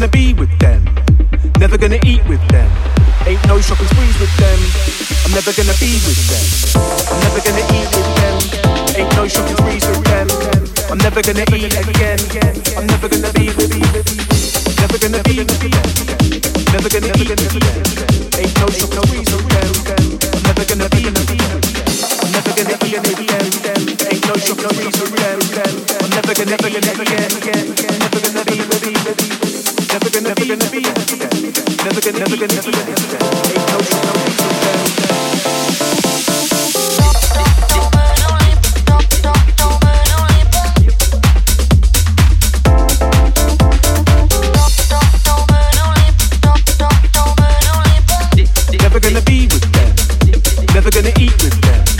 gonna be with them, never gonna eat with them. Ain't no shopping sprees with them. I'm never gonna be with them. I'm never gonna eat with them. Ain't no shopping sprees with them. I'm never gonna eat again. I'm never gonna be with them. Never gonna be with them. Never gonna eat with them. Ain't no shopping sprees with them. I'm never gonna be with them. I'm never gonna eat with them. Ain't no shopping sprees with them. I'm never gonna eat again. Never gonna eat with them.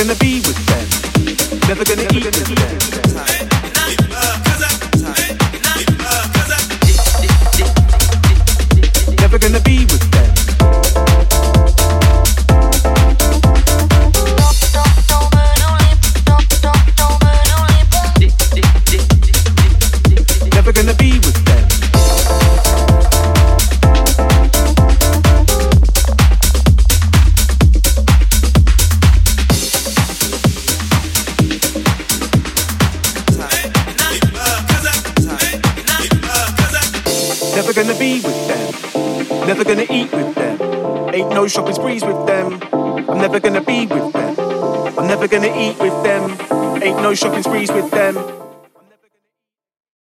Gonna be with them. Never gonna eat with them. Never gonna be with them. Never gonna be with. Never gonna be with them. Never gonna eat with them. Ain't no shopping sprees with them. I'm never gonna be with them. I'm never gonna eat with them. Ain't no shopping sprees with them.